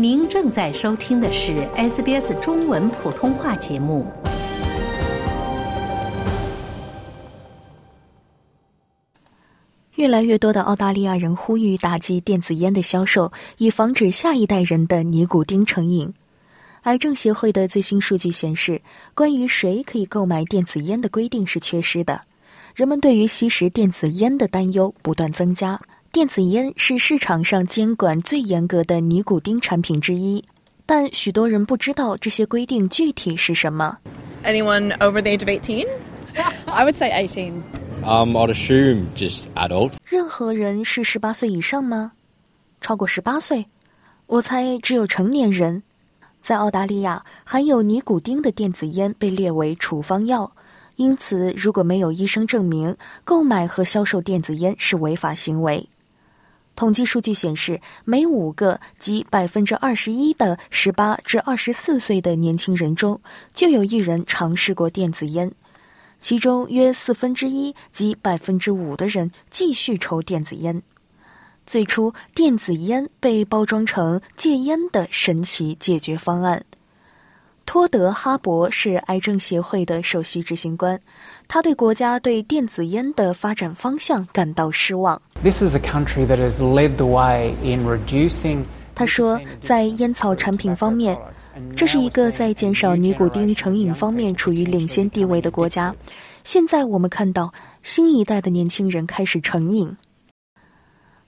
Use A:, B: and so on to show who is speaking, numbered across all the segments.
A: 您正在收听的是 SBS 中文普通话节目。
B: 越来越多的澳大利亚人呼吁打击电子烟的销售，以防止下一代人的尼古丁成瘾。癌症协会的最新数据显示，关于谁可以购买电子烟的规定是缺失的，人们对于吸食电子烟的担忧不断增加。电子烟是市场上监管最严格的尼古丁产品之一，但许多人不知道这些规定具体是什么。
C: Anyone over the age of 18?
D: I would say 18.
E: Um, I'd assume just adults.
B: 任何人是十八岁以上吗？超过十八岁？我猜只有成年人。在澳大利亚，含有尼古丁的电子烟被列为处方药，因此如果没有医生证明，购买和销售电子烟是违法行为。统计数据显示，每五个即百分之二十一的十八至二十四岁的年轻人中，就有一人尝试过电子烟，其中约四分之一即百分之五的人继续抽电子烟。最初，电子烟被包装成戒烟的神奇解决方案。托德·哈伯是癌症协会的首席执行官，他对国家对电子烟的发展方向感到失望。
F: This is a country that has led the way in reducing.
B: 他说，在烟草产品方面，这是一个在减少尼古丁成瘾方面处于领先地位的国家。现在我们看到新一代的年轻人开始成瘾。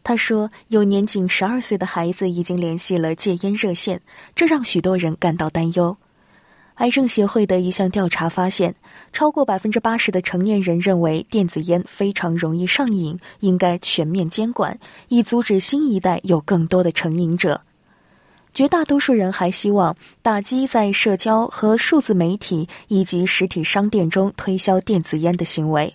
B: 他说，有年仅十二岁的孩子已经联系了戒烟热线，这让许多人感到担忧。癌症协会的一项调查发现，超过百分之八十的成年人认为电子烟非常容易上瘾，应该全面监管，以阻止新一代有更多的成瘾者。绝大多数人还希望打击在社交和数字媒体以及实体商店中推销电子烟的行为。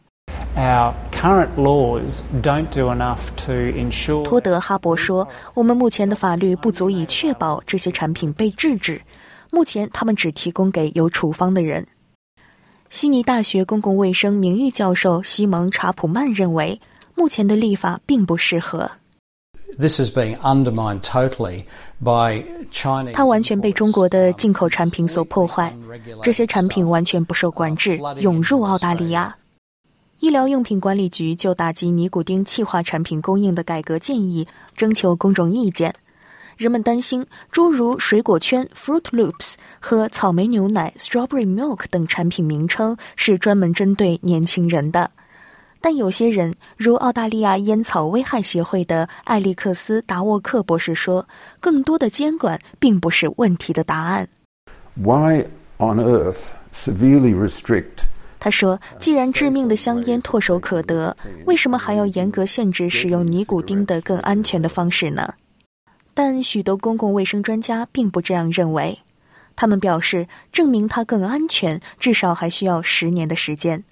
F: Our current laws don't do enough to ensure.
B: 托德·哈伯说：“我们目前的法律不足以确保这些产品被制止。”目前，他们只提供给有处方的人。悉尼大学公共卫生名誉教授西蒙·查普曼认为，目前的立法并不适合。
G: This is being undermined totally by Chinese.
B: 它完全被中国的进口产品所破坏。这些产品完全不受管制，涌入澳大利亚。医疗用品管理局就打击尼古丁气化产品供应的改革建议征求公众意见。人们担心，诸如水果圈 （Fruit Loops） 和草莓牛奶 （Strawberry Milk） 等产品名称是专门针对年轻人的。但有些人，如澳大利亚烟草危害协会的艾利克斯·达沃克博士说，更多的监管并不是问题的答案。
H: Why on earth severely restrict?
B: 他说：“既然致命的香烟唾手可得，为什么还要严格限制使用尼古丁的更安全的方式呢？”但许多公共卫生专家并不这样认为，他们表示，证明它更安全至少还需要十年的时间，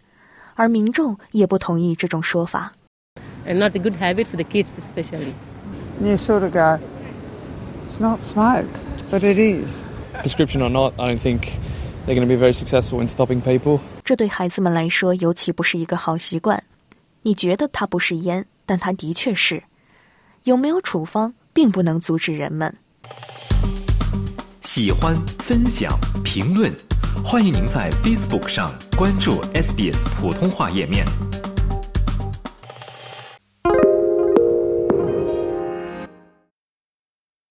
B: 而民众也不同意这种说法。
I: And not a good habit for the kids, especially.
J: You sort of go, it's not smoke, but it is.
E: Prescription or not, I don't think they're going to be very successful in stopping people.
B: 这对孩子们来说尤其不是一个好习惯。你觉得它不是烟，但它的确是。有没有处方？并不能阻止人们
K: 喜欢、分享、评论。欢迎您在 Facebook 上关注 SBS 普通话页面。